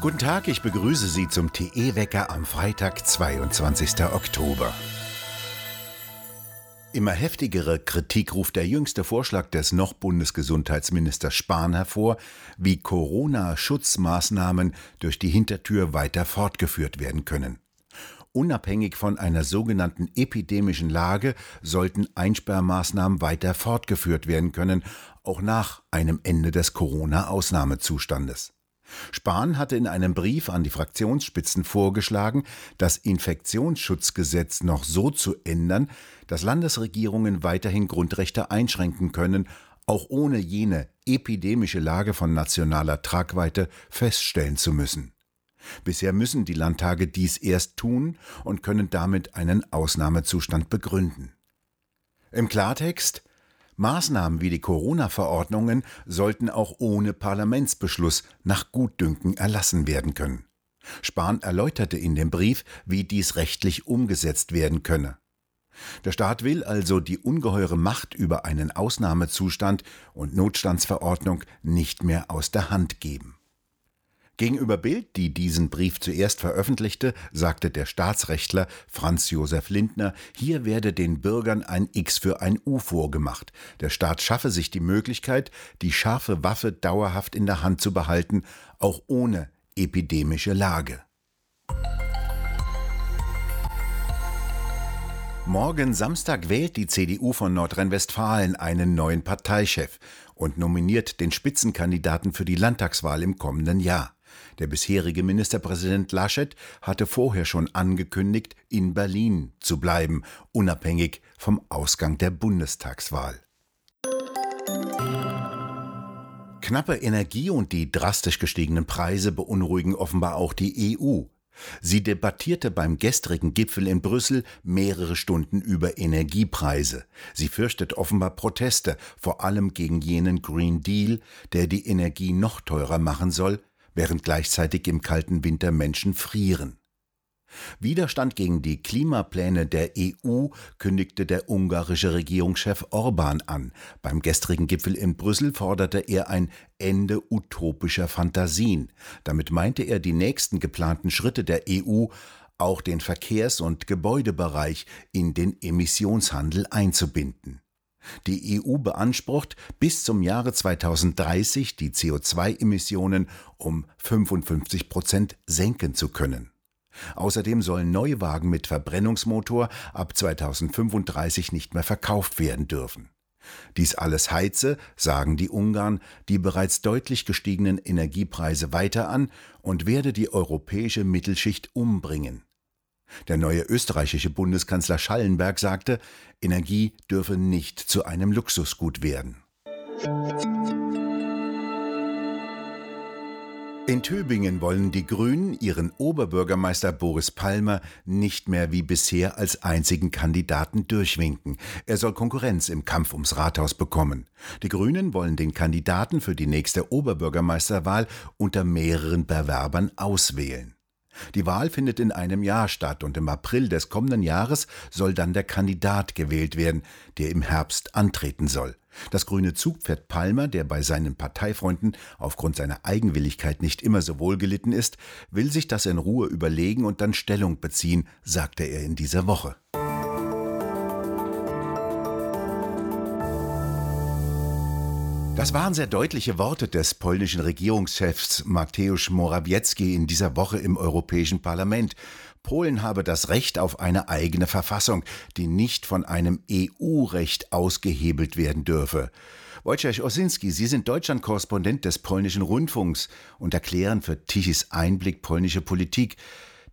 Guten Tag, ich begrüße Sie zum TE-Wecker am Freitag, 22. Oktober. Immer heftigere Kritik ruft der jüngste Vorschlag des noch Bundesgesundheitsministers Spahn hervor, wie Corona-Schutzmaßnahmen durch die Hintertür weiter fortgeführt werden können. Unabhängig von einer sogenannten epidemischen Lage sollten Einsperrmaßnahmen weiter fortgeführt werden können, auch nach einem Ende des Corona-Ausnahmezustandes. Spahn hatte in einem Brief an die Fraktionsspitzen vorgeschlagen, das Infektionsschutzgesetz noch so zu ändern, dass Landesregierungen weiterhin Grundrechte einschränken können, auch ohne jene epidemische Lage von nationaler Tragweite feststellen zu müssen. Bisher müssen die Landtage dies erst tun und können damit einen Ausnahmezustand begründen. Im Klartext Maßnahmen wie die Corona-Verordnungen sollten auch ohne Parlamentsbeschluss nach Gutdünken erlassen werden können. Spahn erläuterte in dem Brief, wie dies rechtlich umgesetzt werden könne. Der Staat will also die ungeheure Macht über einen Ausnahmezustand und Notstandsverordnung nicht mehr aus der Hand geben. Gegenüber Bild, die diesen Brief zuerst veröffentlichte, sagte der Staatsrechtler Franz Josef Lindner, hier werde den Bürgern ein X für ein U vorgemacht. Der Staat schaffe sich die Möglichkeit, die scharfe Waffe dauerhaft in der Hand zu behalten, auch ohne epidemische Lage. Morgen Samstag wählt die CDU von Nordrhein-Westfalen einen neuen Parteichef und nominiert den Spitzenkandidaten für die Landtagswahl im kommenden Jahr. Der bisherige Ministerpräsident Laschet hatte vorher schon angekündigt, in Berlin zu bleiben, unabhängig vom Ausgang der Bundestagswahl. Knappe Energie und die drastisch gestiegenen Preise beunruhigen offenbar auch die EU. Sie debattierte beim gestrigen Gipfel in Brüssel mehrere Stunden über Energiepreise. Sie fürchtet offenbar Proteste, vor allem gegen jenen Green Deal, der die Energie noch teurer machen soll, während gleichzeitig im kalten Winter Menschen frieren. Widerstand gegen die Klimapläne der EU kündigte der ungarische Regierungschef Orban an. Beim gestrigen Gipfel in Brüssel forderte er ein Ende utopischer Fantasien. Damit meinte er die nächsten geplanten Schritte der EU, auch den Verkehrs- und Gebäudebereich in den Emissionshandel einzubinden. Die EU beansprucht, bis zum Jahre 2030 die CO2-Emissionen um 55 Prozent senken zu können. Außerdem sollen Neuwagen mit Verbrennungsmotor ab 2035 nicht mehr verkauft werden dürfen. Dies alles heize, sagen die Ungarn, die bereits deutlich gestiegenen Energiepreise weiter an und werde die europäische Mittelschicht umbringen. Der neue österreichische Bundeskanzler Schallenberg sagte, Energie dürfe nicht zu einem Luxusgut werden. In Tübingen wollen die Grünen ihren Oberbürgermeister Boris Palmer nicht mehr wie bisher als einzigen Kandidaten durchwinken. Er soll Konkurrenz im Kampf ums Rathaus bekommen. Die Grünen wollen den Kandidaten für die nächste Oberbürgermeisterwahl unter mehreren Bewerbern auswählen. Die Wahl findet in einem Jahr statt und im April des kommenden Jahres soll dann der Kandidat gewählt werden, der im Herbst antreten soll. Das grüne Zugpferd Palmer, der bei seinen Parteifreunden aufgrund seiner Eigenwilligkeit nicht immer so wohlgelitten ist, will sich das in Ruhe überlegen und dann Stellung beziehen, sagte er in dieser Woche. Das waren sehr deutliche Worte des polnischen Regierungschefs Mateusz Morawiecki in dieser Woche im Europäischen Parlament. Polen habe das Recht auf eine eigene Verfassung, die nicht von einem EU-Recht ausgehebelt werden dürfe. Wojciech Osinski, Sie sind Deutschland-Korrespondent des polnischen Rundfunks und erklären für Tichys Einblick polnische Politik.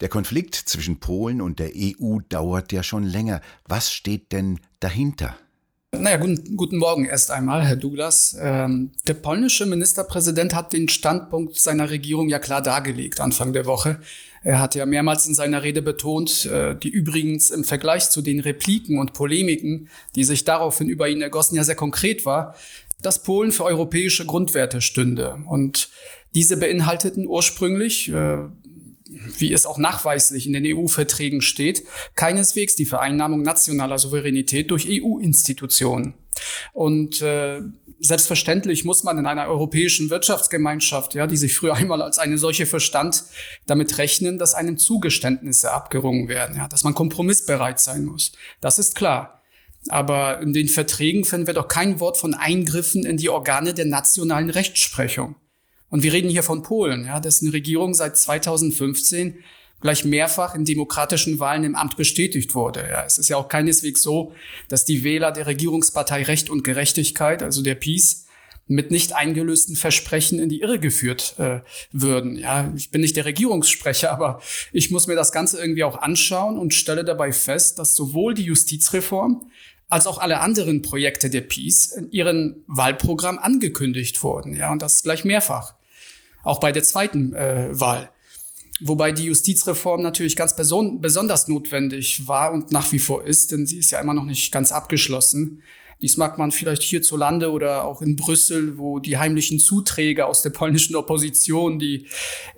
Der Konflikt zwischen Polen und der EU dauert ja schon länger. Was steht denn dahinter? Naja, guten, guten Morgen erst einmal, Herr Douglas. Ähm, der polnische Ministerpräsident hat den Standpunkt seiner Regierung ja klar dargelegt Anfang der Woche. Er hat ja mehrmals in seiner Rede betont, äh, die übrigens im Vergleich zu den Repliken und Polemiken, die sich daraufhin über ihn ergossen, ja sehr konkret war, dass Polen für europäische Grundwerte stünde. Und diese beinhalteten ursprünglich, äh, wie es auch nachweislich in den EU-Verträgen steht, keineswegs die Vereinnahmung nationaler Souveränität durch EU-Institutionen. Und äh, selbstverständlich muss man in einer europäischen Wirtschaftsgemeinschaft, ja, die sich früher einmal als eine solche verstand, damit rechnen, dass einem Zugeständnisse abgerungen werden, ja, dass man kompromissbereit sein muss. Das ist klar. Aber in den Verträgen finden wir doch kein Wort von Eingriffen in die Organe der nationalen Rechtsprechung. Und wir reden hier von Polen, ja, dessen Regierung seit 2015 gleich mehrfach in demokratischen Wahlen im Amt bestätigt wurde. Ja, es ist ja auch keineswegs so, dass die Wähler der Regierungspartei Recht und Gerechtigkeit, also der PiS, mit nicht eingelösten Versprechen in die Irre geführt äh, würden. Ja, ich bin nicht der Regierungssprecher, aber ich muss mir das Ganze irgendwie auch anschauen und stelle dabei fest, dass sowohl die Justizreform als auch alle anderen Projekte der Peace in ihrem Wahlprogramm angekündigt wurden. Ja, und das gleich mehrfach. Auch bei der zweiten äh, Wahl. Wobei die Justizreform natürlich ganz besonders notwendig war und nach wie vor ist, denn sie ist ja immer noch nicht ganz abgeschlossen. Dies mag man vielleicht hierzulande oder auch in Brüssel, wo die heimlichen Zuträger aus der polnischen Opposition die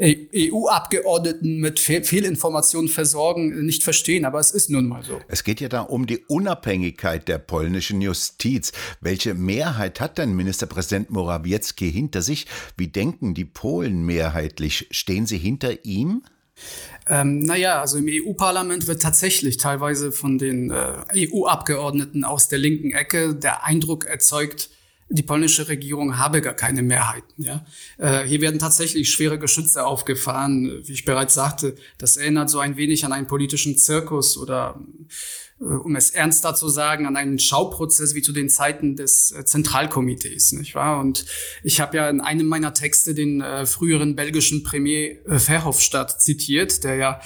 EU-Abgeordneten mit Fehl Fehlinformationen versorgen, nicht verstehen. Aber es ist nun mal so. Es geht ja da um die Unabhängigkeit der polnischen Justiz. Welche Mehrheit hat denn Ministerpräsident Morawiecki hinter sich? Wie denken die Polen mehrheitlich? Stehen sie hinter ihm? Ähm, naja, also im EU-Parlament wird tatsächlich teilweise von den äh, EU-Abgeordneten aus der linken Ecke der Eindruck erzeugt, die polnische Regierung habe gar keine Mehrheiten. Ja? Äh, hier werden tatsächlich schwere Geschütze aufgefahren. Wie ich bereits sagte, das erinnert so ein wenig an einen politischen Zirkus oder um es ernster zu sagen, an einen Schauprozess wie zu den Zeiten des äh, Zentralkomitees, nicht wahr? Und ich habe ja in einem meiner Texte den äh, früheren belgischen Premier äh, Verhofstadt zitiert, der ja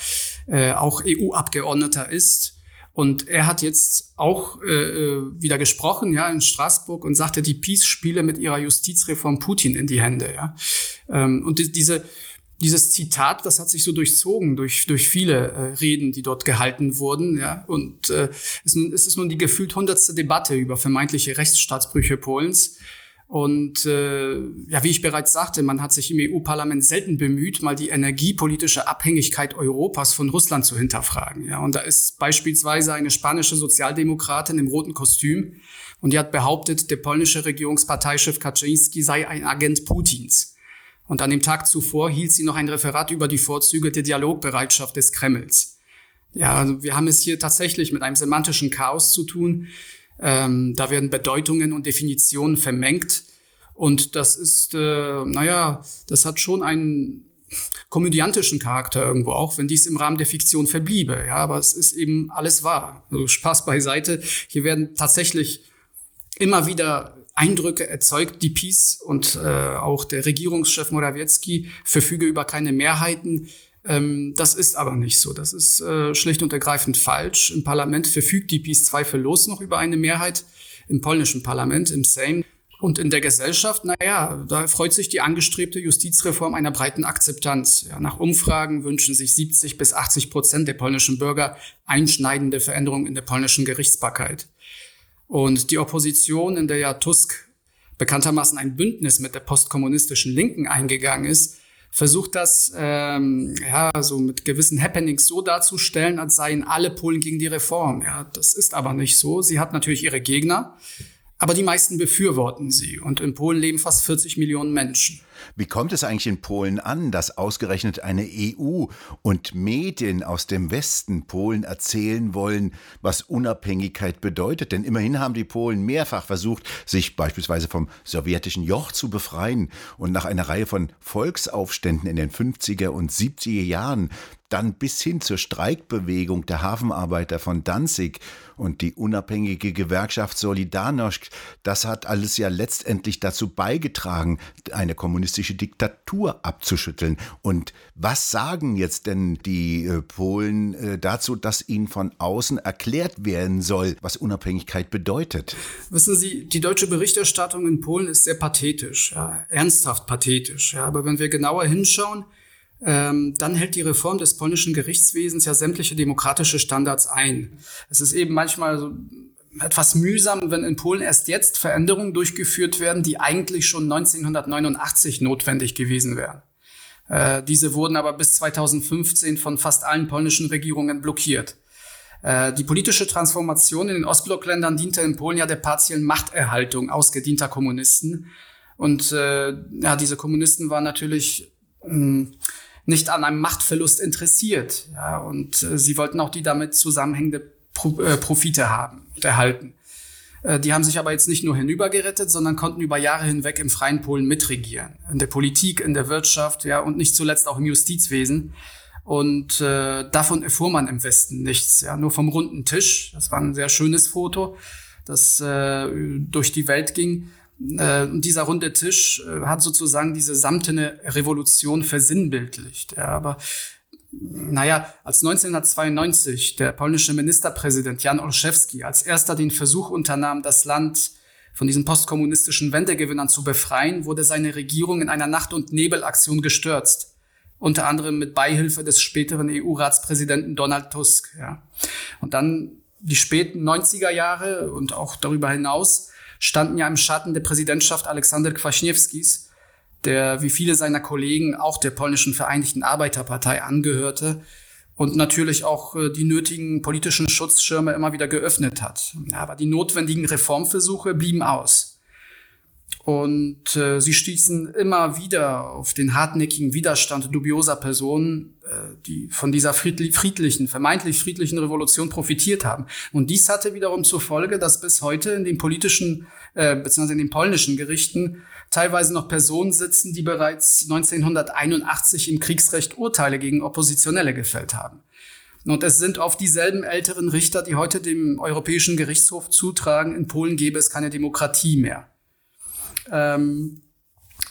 äh, auch EU-Abgeordneter ist. Und er hat jetzt auch äh, äh, wieder gesprochen, ja, in Straßburg und sagte, die Peace spiele mit ihrer Justizreform Putin in die Hände, ja. Ähm, und die, diese dieses Zitat, das hat sich so durchzogen durch, durch viele äh, Reden, die dort gehalten wurden. Ja? Und äh, es, es ist nun die gefühlt hundertste Debatte über vermeintliche Rechtsstaatsbrüche Polens. Und äh, ja, wie ich bereits sagte, man hat sich im EU-Parlament selten bemüht, mal die energiepolitische Abhängigkeit Europas von Russland zu hinterfragen. Ja, und da ist beispielsweise eine spanische Sozialdemokratin im roten Kostüm und die hat behauptet, der polnische Regierungsparteichef Kaczynski sei ein Agent Putins. Und an dem Tag zuvor hielt sie noch ein Referat über die Vorzüge der Dialogbereitschaft des Kremls. Ja, also wir haben es hier tatsächlich mit einem semantischen Chaos zu tun. Ähm, da werden Bedeutungen und Definitionen vermengt. Und das ist, äh, naja, das hat schon einen komödiantischen Charakter irgendwo, auch wenn dies im Rahmen der Fiktion verbliebe. Ja, aber es ist eben alles wahr. Also Spaß beiseite. Hier werden tatsächlich immer wieder Eindrücke erzeugt die Peace und äh, auch der Regierungschef Morawiecki verfüge über keine Mehrheiten. Ähm, das ist aber nicht so. Das ist äh, schlicht und ergreifend falsch. Im Parlament verfügt die Peace zweifellos noch über eine Mehrheit. Im polnischen Parlament, im Sejm. Und in der Gesellschaft, naja, da freut sich die angestrebte Justizreform einer breiten Akzeptanz. Ja, nach Umfragen wünschen sich 70 bis 80 Prozent der polnischen Bürger einschneidende Veränderungen in der polnischen Gerichtsbarkeit. Und die Opposition, in der ja Tusk bekanntermaßen ein Bündnis mit der postkommunistischen Linken eingegangen ist, versucht das ähm, ja so mit gewissen Happenings so darzustellen, als seien alle Polen gegen die Reform. Ja, das ist aber nicht so. Sie hat natürlich ihre Gegner, aber die meisten befürworten sie. Und in Polen leben fast 40 Millionen Menschen. Wie kommt es eigentlich in Polen an, dass ausgerechnet eine EU und Medien aus dem Westen Polen erzählen wollen, was Unabhängigkeit bedeutet? Denn immerhin haben die Polen mehrfach versucht, sich beispielsweise vom sowjetischen Joch zu befreien und nach einer Reihe von Volksaufständen in den 50er und 70er Jahren dann bis hin zur Streikbewegung der Hafenarbeiter von Danzig und die unabhängige Gewerkschaft Solidarność, das hat alles ja letztendlich dazu beigetragen, eine kommunistische Diktatur abzuschütteln. Und was sagen jetzt denn die äh, Polen äh, dazu, dass ihnen von außen erklärt werden soll, was Unabhängigkeit bedeutet? Wissen Sie, die deutsche Berichterstattung in Polen ist sehr pathetisch, ja, ernsthaft pathetisch. Ja, aber wenn wir genauer hinschauen, ähm, dann hält die Reform des polnischen Gerichtswesens ja sämtliche demokratische Standards ein. Es ist eben manchmal so etwas mühsam, wenn in Polen erst jetzt Veränderungen durchgeführt werden, die eigentlich schon 1989 notwendig gewesen wären. Äh, diese wurden aber bis 2015 von fast allen polnischen Regierungen blockiert. Äh, die politische Transformation in den Ostblockländern diente in Polen ja der partiellen Machterhaltung ausgedienter Kommunisten. Und äh, ja, diese Kommunisten waren natürlich mh, hm, nicht an einem Machtverlust interessiert. Ja, und äh, sie wollten auch die damit zusammenhängende Pro äh, Profite haben und erhalten. Äh, die haben sich aber jetzt nicht nur hinübergerettet, sondern konnten über Jahre hinweg im freien Polen mitregieren. In der Politik, in der Wirtschaft, ja, und nicht zuletzt auch im Justizwesen. Und äh, davon erfuhr man im Westen nichts, ja, nur vom runden Tisch. Das war ein sehr schönes Foto, das äh, durch die Welt ging. Äh, und dieser runde Tisch äh, hat sozusagen diese samtene Revolution versinnbildlicht. Ja, aber naja, als 1992 der polnische Ministerpräsident Jan Olszewski als erster den Versuch unternahm, das Land von diesen postkommunistischen Wendegewinnern zu befreien, wurde seine Regierung in einer Nacht- und Nebelaktion gestürzt. Unter anderem mit Beihilfe des späteren EU-Ratspräsidenten Donald Tusk. Ja. Und dann die späten 90er Jahre und auch darüber hinaus standen ja im Schatten der Präsidentschaft Aleksander Kwaśniewskis, der wie viele seiner Kollegen auch der polnischen Vereinigten Arbeiterpartei angehörte und natürlich auch äh, die nötigen politischen Schutzschirme immer wieder geöffnet hat. Aber die notwendigen Reformversuche blieben aus. Und äh, sie stießen immer wieder auf den hartnäckigen Widerstand dubioser Personen, äh, die von dieser friedlichen, vermeintlich friedlichen Revolution profitiert haben. Und dies hatte wiederum zur Folge, dass bis heute in den politischen, äh, beziehungsweise in den polnischen Gerichten teilweise noch Personen sitzen, die bereits 1981 im Kriegsrecht Urteile gegen Oppositionelle gefällt haben. Und es sind oft dieselben älteren Richter, die heute dem Europäischen Gerichtshof zutragen, in Polen gäbe es keine Demokratie mehr. Ähm,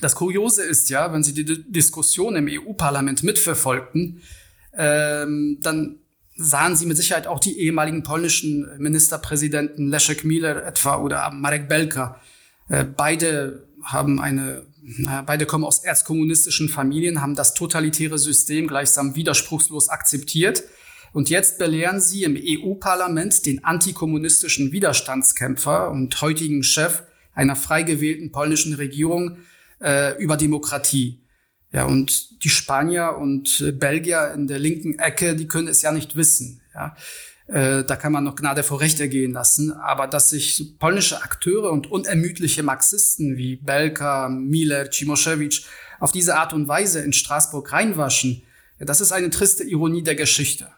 das Kuriose ist ja, wenn Sie die Diskussion im EU-Parlament mitverfolgten, ähm, dann sahen Sie mit Sicherheit auch die ehemaligen polnischen Ministerpräsidenten Leszek Miller etwa oder Marek Belka. Äh, beide haben eine, naja, beide kommen aus erzkommunistischen Familien, haben das totalitäre System gleichsam widerspruchslos akzeptiert. Und jetzt belehren sie im EU-Parlament den antikommunistischen Widerstandskämpfer und heutigen Chef einer frei gewählten polnischen Regierung äh, über Demokratie. Ja, und die Spanier und Belgier in der linken Ecke, die können es ja nicht wissen. Ja. Äh, da kann man noch Gnade vor Recht ergehen lassen. Aber dass sich polnische Akteure und unermüdliche Marxisten wie Belka, Miller, Cimoszewicz auf diese Art und Weise in Straßburg reinwaschen, ja, das ist eine triste Ironie der Geschichte.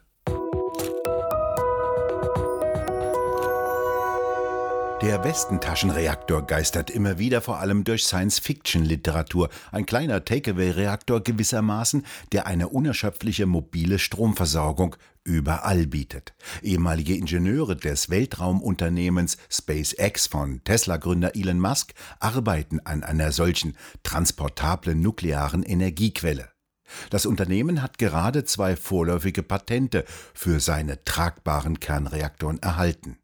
Der Westentaschenreaktor geistert immer wieder vor allem durch Science-Fiction-Literatur, ein kleiner Takeaway-Reaktor gewissermaßen, der eine unerschöpfliche mobile Stromversorgung überall bietet. Ehemalige Ingenieure des Weltraumunternehmens SpaceX von Tesla-Gründer Elon Musk arbeiten an einer solchen transportablen nuklearen Energiequelle. Das Unternehmen hat gerade zwei vorläufige Patente für seine tragbaren Kernreaktoren erhalten.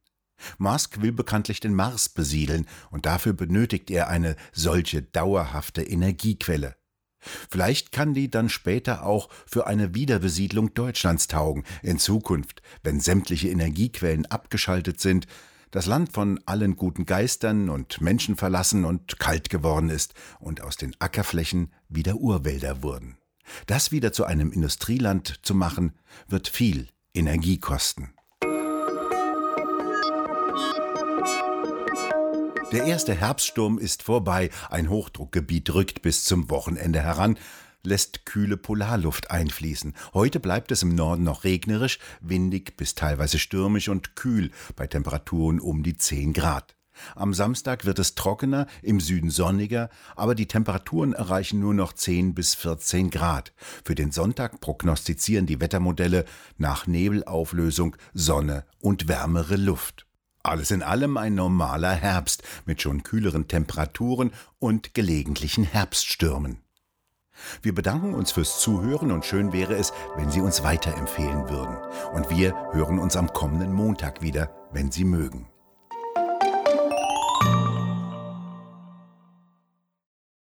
Musk will bekanntlich den Mars besiedeln, und dafür benötigt er eine solche dauerhafte Energiequelle. Vielleicht kann die dann später auch für eine Wiederbesiedlung Deutschlands taugen, in Zukunft, wenn sämtliche Energiequellen abgeschaltet sind, das Land von allen guten Geistern und Menschen verlassen und kalt geworden ist und aus den Ackerflächen wieder Urwälder wurden. Das wieder zu einem Industrieland zu machen, wird viel Energie kosten. Der erste Herbststurm ist vorbei, ein Hochdruckgebiet rückt bis zum Wochenende heran, lässt kühle Polarluft einfließen. Heute bleibt es im Norden noch regnerisch, windig bis teilweise stürmisch und kühl bei Temperaturen um die 10 Grad. Am Samstag wird es trockener, im Süden sonniger, aber die Temperaturen erreichen nur noch 10 bis 14 Grad. Für den Sonntag prognostizieren die Wettermodelle nach Nebelauflösung Sonne und wärmere Luft. Alles in allem ein normaler Herbst mit schon kühleren Temperaturen und gelegentlichen Herbststürmen. Wir bedanken uns fürs Zuhören und schön wäre es, wenn Sie uns weiterempfehlen würden. Und wir hören uns am kommenden Montag wieder, wenn Sie mögen.